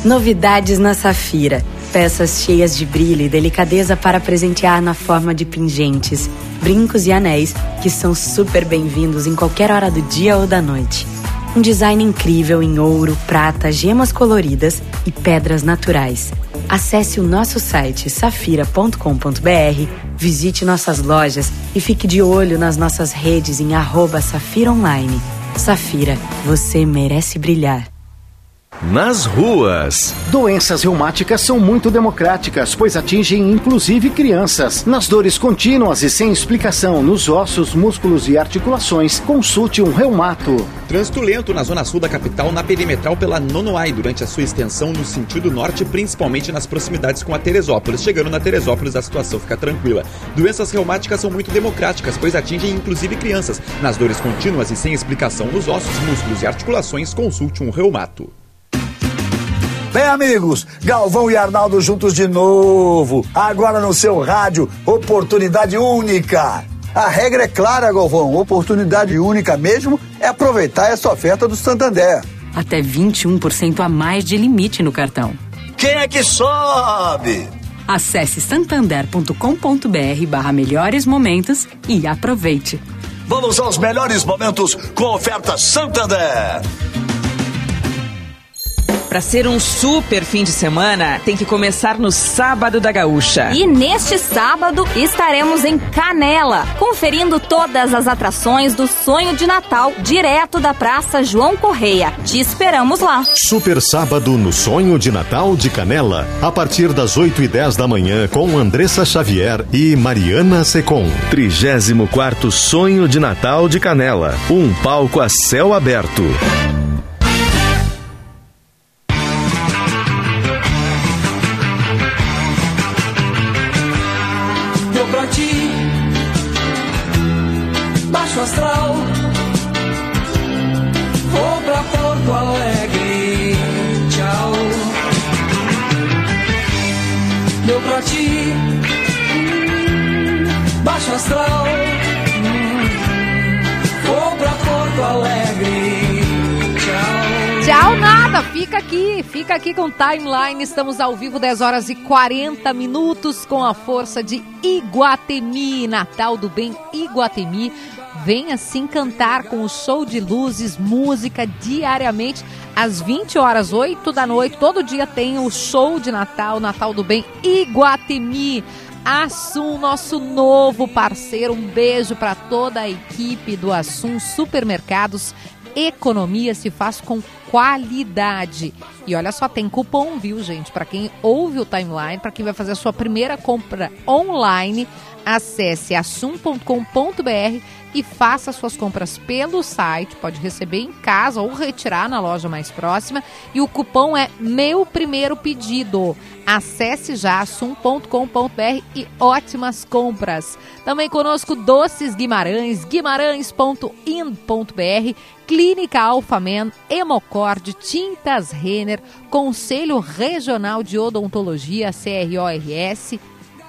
Novidades na Safira. Peças cheias de brilho e delicadeza para presentear na forma de pingentes, brincos e anéis que são super bem-vindos em qualquer hora do dia ou da noite. Um design incrível em ouro, prata, gemas coloridas e pedras naturais. Acesse o nosso site safira.com.br, visite nossas lojas e fique de olho nas nossas redes em arroba Safira Online. Safira, você merece brilhar.
Nas ruas.
Doenças reumáticas são muito democráticas, pois atingem inclusive crianças. Nas dores contínuas e sem explicação nos ossos, músculos e articulações, consulte um reumato.
Trânsito lento na zona sul da capital, na perimetral pela Nonoai, durante a sua extensão no sentido norte, principalmente nas proximidades com a Teresópolis. Chegando na Teresópolis, a situação fica tranquila. Doenças reumáticas são muito democráticas, pois atingem inclusive crianças. Nas dores contínuas e sem explicação nos ossos, músculos e articulações, consulte um reumato.
Bem, amigos, Galvão e Arnaldo juntos de novo. Agora no seu rádio, oportunidade única. A regra é clara, Galvão. Oportunidade única mesmo é aproveitar essa oferta do Santander.
Até 21% a mais de limite no cartão.
Quem é que sobe?
Acesse santander.com.br barra melhores momentos e aproveite.
Vamos aos melhores momentos com a oferta Santander.
Para ser um super fim de semana, tem que começar no Sábado da Gaúcha.
E neste sábado estaremos em Canela, conferindo todas as atrações do Sonho de Natal, direto da Praça João Correia. Te esperamos lá.
Super Sábado no Sonho de Natal de Canela, a partir das 8 e 10 da manhã, com Andressa Xavier e Mariana Secom. 34 Sonho de Natal de Canela, um palco a céu aberto.
Fica aqui com Timeline. Estamos ao vivo, 10 horas e 40 minutos, com a força de Iguatemi, Natal do Bem Iguatemi. Venha assim cantar com o show de luzes, música diariamente às 20 horas, 8 da noite. Todo dia tem o show de Natal, Natal do Bem Iguatemi. Assum, nosso novo parceiro. Um beijo para toda a equipe do Assum Supermercados. Economia se faz com qualidade. E olha só, tem cupom, viu, gente? Para quem ouve o timeline, para quem vai fazer a sua primeira compra online, acesse assum.com.br e faça suas compras pelo site. Pode receber em casa ou retirar na loja mais próxima. E o cupom é Meu Primeiro Pedido. Acesse já assum.com.br e ótimas compras. Também conosco Doces Guimarães, guimarães.in.br, Clínica Alfamen, Hemocord, Tintas Renner, Conselho Regional de Odontologia, CRORS,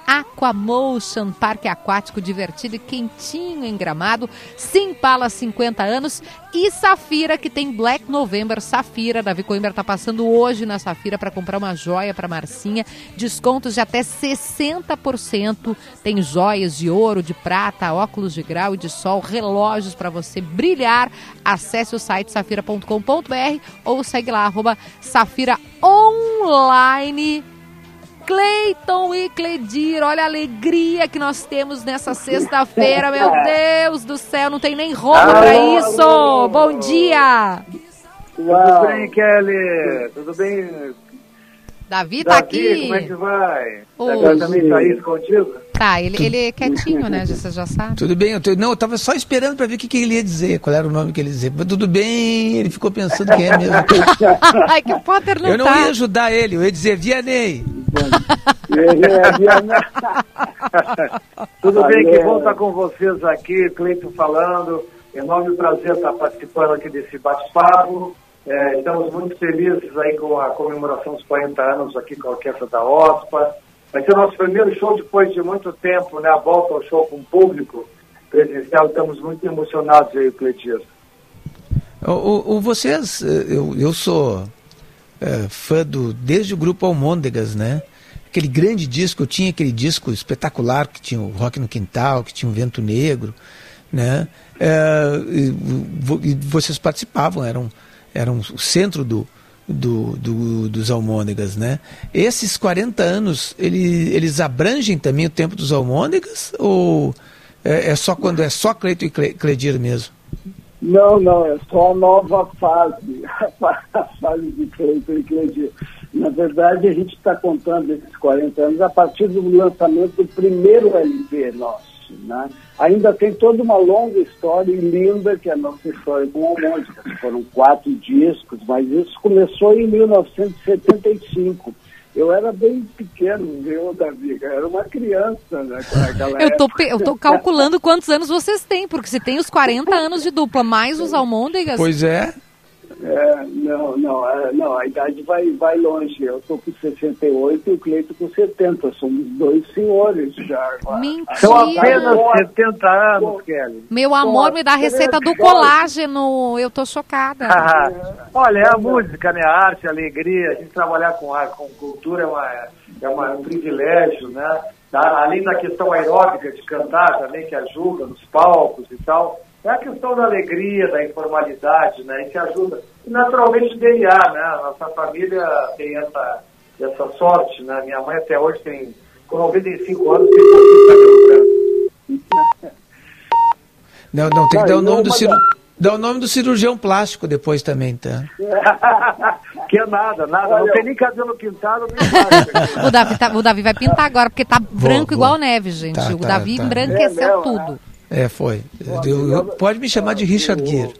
Aquamotion, parque aquático divertido e quentinho em Gramado, Simpala 50 anos e Safira, que tem Black November Safira. Davi Coimbra está passando hoje na Safira para comprar uma joia para Marcinha. Descontos de até 60%. Tem joias de ouro, de prata, óculos de grau e de sol, relógios para você brilhar. Acesse o site safira.com.br ou segue lá, arroba. Cleiton e Cledir, olha a alegria que nós temos nessa sexta-feira, meu Deus do céu, não tem nem roupa pra isso. Bom dia.
Tudo bem, Kelly? Tudo bem?
Davi tá aqui.
como é que vai?
Oi.
Agora também tá isso contigo?
Tá, ele, ele é quietinho, né? Você já sabe.
Tudo bem, eu tô- não, eu tava só esperando para ver o que, que ele ia dizer, qual era o nome que ele ia dizer. Mas tudo bem, ele ficou pensando quem é mesmo.
Ai, que o Potter não
eu não
tá.
ia ajudar ele, eu ia dizer Vianney.
Tudo bem, que bom estar com vocês aqui, Cleiton falando. Enorme prazer estar participando aqui desse bate-papo. É, estamos muito felizes aí com a comemoração dos 40 anos aqui com a Orquestra da OSPA. Vai ser o nosso primeiro show depois de muito tempo, né? A volta ao show com o público presencial. Estamos muito emocionados aí, Cleiton.
O, o- vocês, eh, eu, eu sou eh, fã do desde o grupo Almôndegas, né? Aquele grande disco, eu tinha aquele disco espetacular que tinha o Rock no Quintal, que tinha o Vento Negro, né? Vo- e vocês participavam, eram, eram o centro do, do, do- dos Almôndegas, né? Esses 40 anos, ele, eles abrangem também o tempo dos Almôndegas ou é, é só quando é só Cleito e Cle- Cledir mesmo?
Não, não, é só a nova fase, a fase de Cleiton e Cleiton. Na verdade, a gente está contando esses 40 anos a partir do lançamento do primeiro LP nosso. Né? Ainda tem toda uma longa história e linda, que é a nossa história com o Almônica. Foram quatro discos, mas isso começou em 1975. Eu era bem pequeno, viu, Davi? Eu era uma criança, né?
Eu tô,
época.
eu tô calculando quantos anos vocês têm, porque se tem os 40 anos de dupla, mais os almôndegas.
Pois é.
É, não, não, é, não, a idade vai, vai longe. Eu estou com 68 e o Cleito com 70. Somos dois senhores já.
Mentira.
São apenas 70 anos, Kelly.
Meu amor, me dá a receita do colágeno. Eu tô chocada.
Olha, é a música, né? A arte, a alegria, a gente trabalhar com arte, com cultura é, uma, é uma- um privilégio, né? Tá? Além da questão aeróbica de cantar também, que ajuda nos palcos e tal, é a questão da alegria, da informalidade, né? E que ajuda. E naturalmente DNA, né? A nossa família tem essa, essa sorte, né? Minha mãe até hoje tem, com 95 anos, tem cabelo branco.
Não, não, tem que dar o nome do
mas
ciru... dar o nome do cirurgião plástico depois também, tá?
que é nada, nada. Não tem nem cabelo pintado, nem nada.
O Davi, tá- o Davi vai pintar agora, porque tá branco
vou.
igual neve, gente.
Tá,
o
tá,
Davi
tá.
embranqueceu
É,
tudo.
É, foi. Eu- eu- pode me chamar de Richard Gere.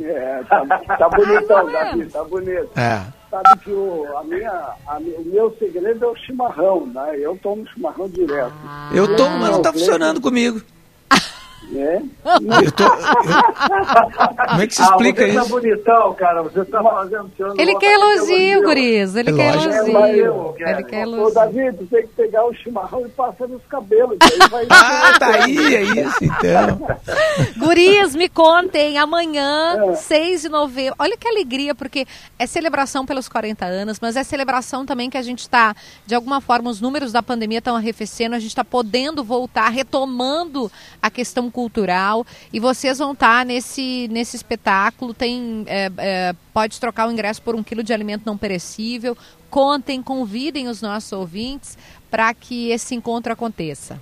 É, tá, tá bonitão, Davi, tá bonito.
É.
Sabe que o, a minha, a o meu segredo é o chimarrão, né? Eu tomo chimarrão direto.
Eu tô, mas não tá funcionando comigo.
É?
Eu tô, Como é que se explica
ah, você
isso?
tá bonitão, cara. Você tá fazendo
Ele quer elogio, Guriz. Ele
É
quer
lógico.
elogio.
É,
Ele quer
Ô,
elogio.
Davi, tu tem que pegar o chimarrão e passar nos cabelos. que aí vai
Ah, tá aí, é isso então.
Gurias, me contem, amanhã,
É.
6 de novembro. Olha que alegria, porque é celebração pelos 40 anos, mas é celebração também que a gente está, de alguma forma, os números da pandemia estão arrefecendo, a gente está podendo voltar, retomando a questão cultural. E vocês vão estar nesse, nesse espetáculo. Tem, é, é, pode trocar o ingresso por um quilo de alimento não perecível. Contem, convidem os nossos ouvintes para que esse encontro aconteça.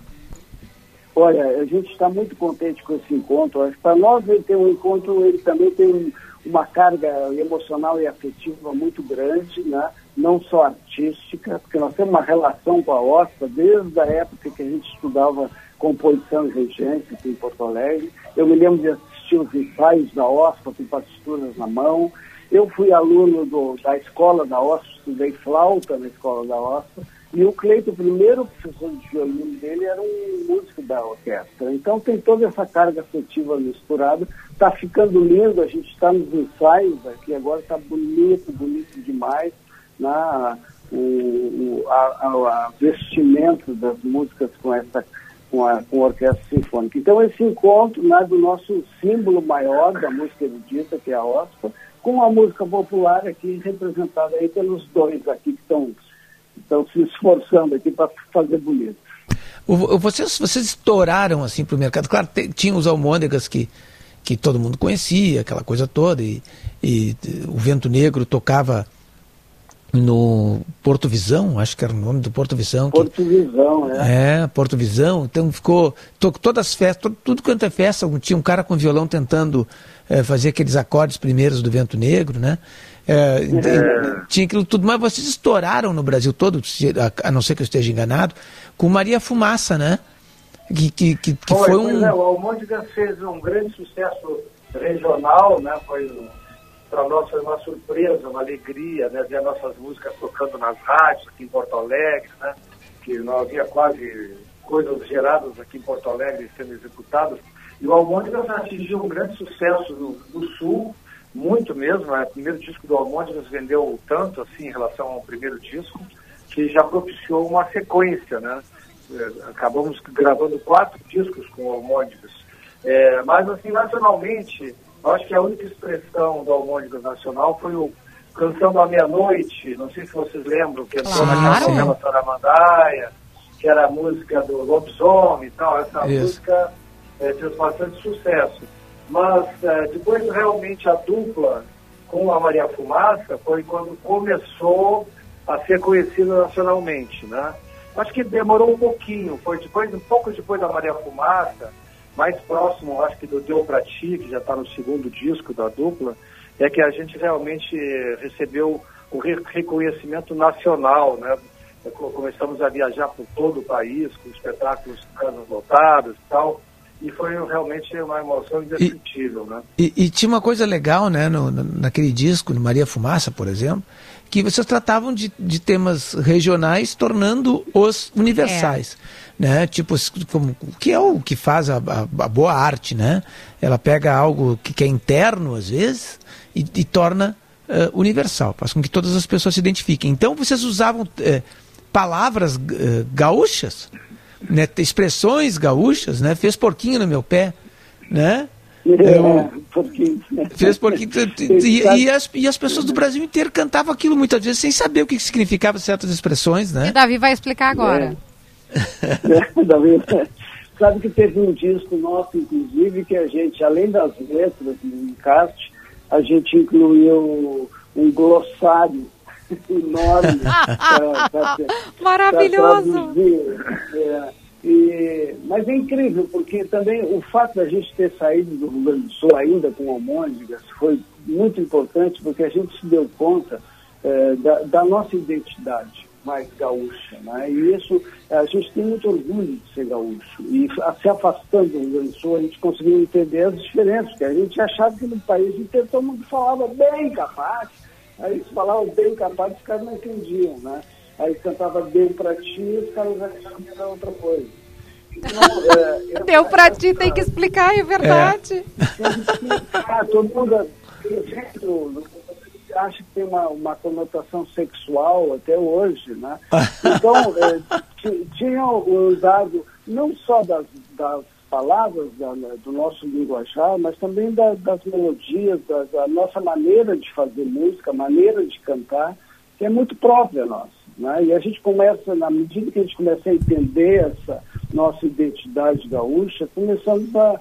Olha, a gente está muito contente com esse encontro. Para nós ele tem um encontro, ele também tem um- uma carga emocional e afetiva muito grande, né? não só artística, porque nós temos uma relação com a OSPA desde a época que a gente estudava composição e regência aqui em Porto Alegre. Eu me lembro de assistir os ensaios da OSPA com partituras na mão. Eu fui aluno do- da escola da OSPA, estudei flauta na escola da OSPA, e o Cleito, o primeiro professor de violino dele, era um músico da orquestra. Então tem toda essa carga afetiva misturada. Está ficando lindo, a gente está nos ensaios aqui, agora está bonito, bonito demais. Na, o, o, a, a, a vestimento das músicas com essa com a, com a orquestra sinfônica. Então esse encontro né, do nosso símbolo maior da música erudita, que é a OSPA, com a música popular aqui representada aí pelos dois aqui que estão estão se esforçando aqui para fazer bonito.
Vocês, vocês estouraram assim para o mercado. Claro, tinha os almôndegas que, que todo mundo conhecia, aquela coisa toda, e, e, eh, o Vento Negro tocava no Porto Visão, acho que era o nome do Porto Visão. que-
Porto Visão, é.
é, Porto Visão. Então ficou. to- todas as festas, to- tudo quanto é festa, tinha um cara com violão tentando eh, fazer aqueles acordes primeiros do Vento Negro, né? Eh,
É.
Tinha aquilo tudo, mas vocês estouraram no Brasil todo, a, não ser que eu esteja enganado, com Maria Fumaça, né? Que, que, que, que
Foi,
foi um.
é, o Almôndegas fez um grande sucesso regional, né? Foi para nós foi uma surpresa, uma alegria, né? Ver nossas músicas tocando nas rádios aqui em Porto Alegre, né? Que não havia quase coisas geradas aqui em Porto Alegre sendo executadas. E o Almôndegas atingiu um grande sucesso no, no Sul, muito mesmo. né? O primeiro disco do Almôndegas vendeu tanto assim em relação ao primeiro disco, que já propiciou uma sequência, né? Eh, Acabamos gravando quatro discos com o Almôndegas. É, mas, assim, nacionalmente, eu acho que a única expressão do Almôndegas Nacional foi o Canção da Meia-Noite. Não sei se vocês lembram, que entrou naquela
Claro.
novela Saramandaia, que era a música do Lobisomem e tal. Essa
Isso.
música eh, fez bastante sucesso. Mas eh, depois, realmente, a dupla com a Maria Fumaça foi quando começou a ser conhecida nacionalmente, né? Acho que demorou um pouquinho, foi depois, um pouco depois da Maria Fumaça, mais próximo, acho que do Deu Pra Ti, que já está no segundo disco da dupla, é que a gente realmente recebeu o re- reconhecimento nacional, né? Co- Começamos a viajar por todo o país, com espetáculos casas lotadas e tal, e foi realmente uma emoção indescritível, né?
E, e tinha uma coisa legal, né, no, no- naquele disco, no Maria Fumaça, por exemplo, que vocês tratavam de, de temas regionais, tornando os universais. Né? Tipo, como, que é o que faz a, a- a boa arte, né? Ela pega algo que, que é interno, às vezes, e, e torna eh, universal, faz com que todas as pessoas se identifiquem. Então, vocês usavam eh, palavras eh, gaúchas, né? expressões gaúchas, né? Fez porquinho no meu pé, né? Eu-
porque...
Fez porque. E, e as, e as pessoas do Brasil inteiro cantavam aquilo muitas vezes sem saber o que significava certas expressões, né?
E Davi vai explicar agora.
É, Davi, Sabe que teve um disco nosso, inclusive, que a gente, além das letras do encarte, a gente incluiu um glossário enorme. pra
Maravilhoso.
É, e- mas é incrível, porque também o fato da gente ter saído do Rio Grande do Sul ainda com Almôndegas foi muito importante, porque a gente se deu conta eh, da, da nossa identidade mais gaúcha. Né? E isso, a gente tem muito orgulho de ser gaúcho. E se afastando do Rio Grande do Sul, a gente conseguiu entender as diferenças, porque a gente achava que no país inteiro todo mundo falava bem capaz. Aí eles falavam bem capaz, os caras não entendiam, né? Aí cantava bem pra ti, os caras achavam que era outra coisa. Então, é,
Deu pra ti, tem que explicar, é verdade.
ah, todo mundo acha que tem uma, uma conotação sexual até hoje, né? Então, é, ti- tinham usado não só das, das palavras da- do nosso linguajar, mas também da- das melodias, da, da nossa maneira de fazer música, maneira de cantar, que é muito própria nossa. Né? E a gente começa, na medida que a gente começa a entender essa nossa identidade gaúcha, começamos a,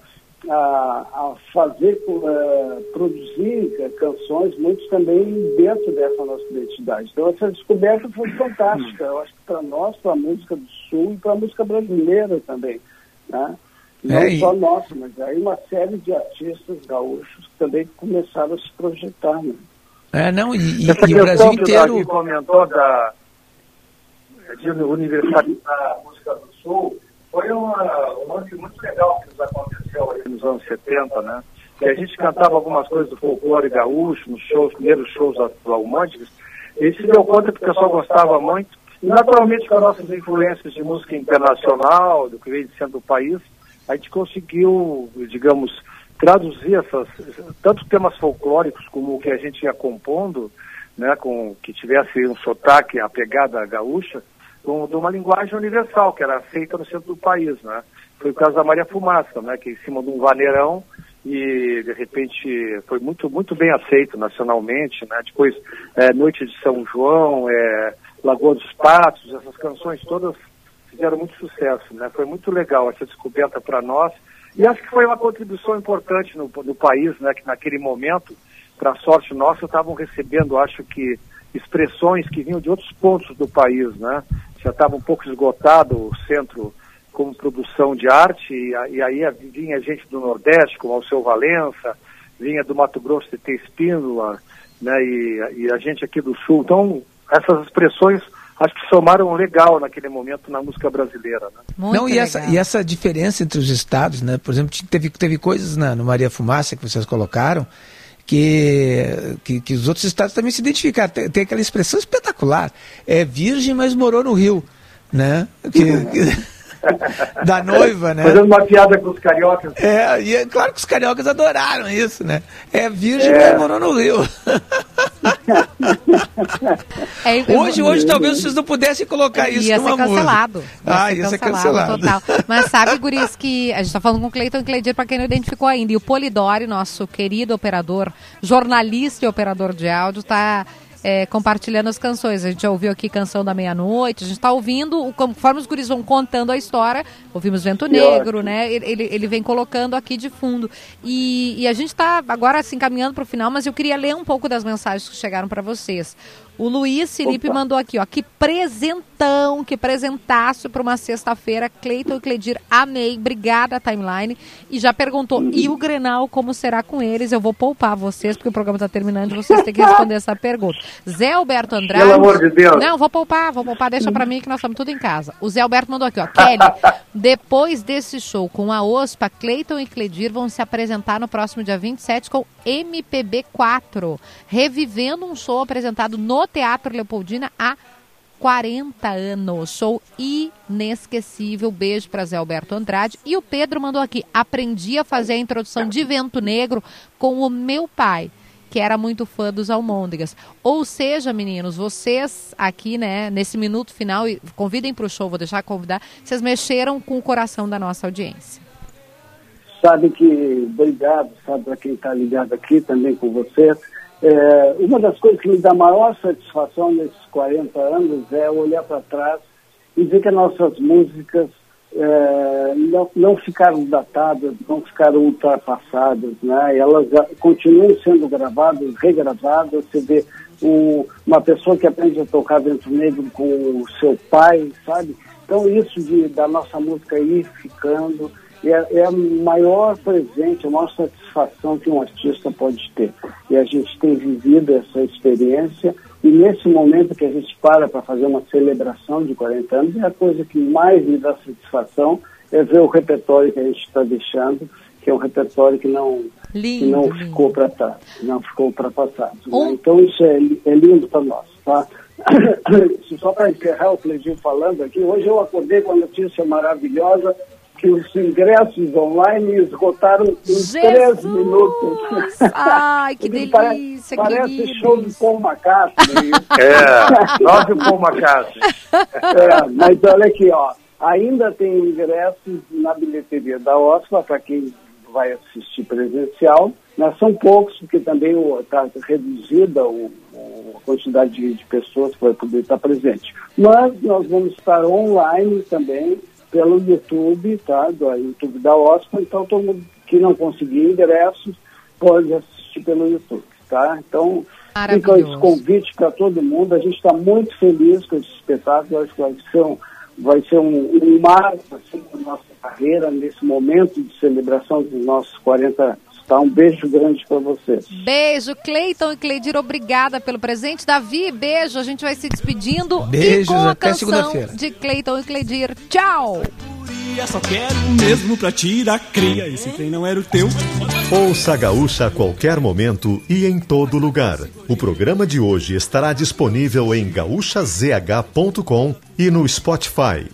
a, a fazer, eh, produzir eh, canções, muitos também dentro dessa nossa identidade. Então essa descoberta foi fantástica, eu acho que para nós, para a música do Sul e para a música brasileira também. Né? Não
É, e-
só nossa, mas aí uma série de artistas gaúchos também começaram a se projetar. Né?
É, não, e, e-
Essa
e o Brasil
questão que o Davi
inteiro.
comentou da de universalizar a música do Sul foi uma, um lance muito legal que nos aconteceu aí nos anos 70, né? Que a gente cantava algumas coisas do folclore gaúcho nos shows, primeiros shows da- do Almôndegas, e se deu conta que o pessoal gostava muito. E naturalmente com as nossas influências de música internacional, do que veio de centro do país, a gente conseguiu, digamos, traduzir essas, tanto temas folclóricos como o que a gente ia compondo, né, com que tivesse um sotaque, a pegada gaúcha, com, de uma linguagem universal, que era aceita no centro do país, né. Foi o caso da Maria Fumaça, né, que em cima de um vaneirão e de repente foi muito muito bem aceito nacionalmente, né. Depois é, Noite de São João, é, Lagoa dos Patos, essas canções todas fizeram muito sucesso, né. Foi muito legal essa descoberta para nós e acho que foi uma contribuição importante no, no país, né, que naquele momento, para sorte nossa, estavam recebendo, acho que expressões que vinham de outros pontos do país, né? Já estava um pouco esgotado o centro como produção de arte, e, e aí vinha gente do Nordeste, como Alceu Valença, vinha do Mato Grosso de Espíndola, né? E, e a gente aqui do Sul. Então, essas expressões acho que somaram legal naquele momento na música brasileira, né?
não, e essa, e essa diferença entre os estados, né? Por exemplo, teve, teve coisas na, no Maria Fumaça que vocês colocaram que, que, que os outros estados também se identificaram. Tem, tem aquela expressão espetacular. É virgem, mas morou no Rio. Né? Que- que- da noiva, né?
Fazendo uma piada com os cariocas.
É, e é claro que os cariocas adoraram isso, né? É virgem,
É.
mas morou no Rio.
É,
hoje, hoje talvez vocês não pudessem colocar isso
ia
numa
ser cancelado.
música. Ah, ia ser cancelado.
Total. Mas sabe, Guris, que a gente tá falando com o Cleiton Cleidir, pra quem não identificou ainda. E o Polidori, nosso querido operador, jornalista e operador de áudio, tá é, compartilhando as canções. A gente já ouviu aqui Canção da Meia-Noite, a gente tá ouvindo, o- conforme os guris vão contando a história, ouvimos Vento Negro, né? Ele, ele, vem colocando aqui de fundo. E, e a gente tá agora assim caminhando pro final, mas eu queria ler um pouco das mensagens que chegaram para vocês. O Luiz Felipe
Opa.
mandou aqui, ó, que presentão, que presentaço para uma sexta-feira. Cleiton e Cledir, amei, obrigada, timeline. E já perguntou, e o Grenal, como será com eles? Eu vou poupar vocês, porque o programa está terminando e vocês têm que responder essa pergunta. Zé Alberto Andrade.
Pelo amor de Deus.
Não, vou poupar, vou poupar, deixa para mim que nós estamos tudo em casa. O Zé Alberto mandou aqui, ó, Kelly, depois desse show com a OSPA, Cleiton e Cledir vão se apresentar no próximo dia 27 com MPB4, revivendo um show apresentado no Teatro Leopoldina há 40 anos. Show inesquecível. Beijo para Zé Alberto Andrade. E o Pedro mandou aqui: aprendi a fazer a introdução de Vento Negro com o meu pai. Que era muito fã dos Almôndegas. Ou seja, meninos, vocês aqui, né, nesse minuto final, convidem para o show, vou deixar convidar, vocês mexeram com o coração da nossa audiência.
sabe que, obrigado, sabe, para quem está ligado aqui também com vocês. É, uma das coisas que me dá maior satisfação nesses 40 anos é olhar para trás e ver que as nossas músicas é, não, não ficaram datadas, não ficaram ultrapassadas, né? Elas ah, continuam sendo gravadas, regravadas. Você vê uma pessoa que aprende a tocar dentro negro com o seu pai, sabe? Então isso de, da nossa música ir ficando é, é o maior presente, a maior satisfação que um artista pode ter. E a gente tem vivido essa experiência e nesse momento que a gente para para fazer uma celebração de 40 anos, é a coisa que mais me dá satisfação é ver o repertório que a gente está deixando, que é um repertório que não, que
Lindo,
não
lindo.
ficou para trás, não ficou ultrapassado. né?
Um-
Então isso é, é lindo para nós, tá? Só para encerrar o Cleitinho falando aqui, hoje eu acordei com a notícia maravilhosa que os ingressos online esgotaram em três minutos.
Ai, que
Parece-
delícia,
Parece
queridos.
show de Paul McCartney.
É, nós o Paul McCartney.
É, mas olha aqui, ó, ainda tem ingressos na bilheteria da OSPA para quem vai assistir presencial. Mas são poucos, porque também está reduzida o- o- a quantidade de, de pessoas que vai poder estar presente. Mas nós vamos estar online também pelo YouTube, tá? Do YouTube da OSPA, então todo mundo que não conseguir ingressos pode assistir pelo YouTube, tá? Então fica esse convite para todo mundo. A gente está muito feliz com esse espetáculo. Acho que vai ser um, vai ser um, um marco assim, da nossa carreira nesse momento de celebração dos nossos 40 anos. Tá? Um beijo grande para vocês.
Beijo, Cleiton e Cleidir, obrigada pelo presente. Davi, beijo, a gente vai se despedindo. e
Beijos,
com a
até
canção
segunda-feira.
de Cleiton e Cleidir. Tchau!
Só quero mesmo pra tirar cria. Esse trem não era o teu.
Ouça a Gaúcha a qualquer momento e em todo lugar. O programa de hoje estará disponível em gaúchazh.com e no Spotify.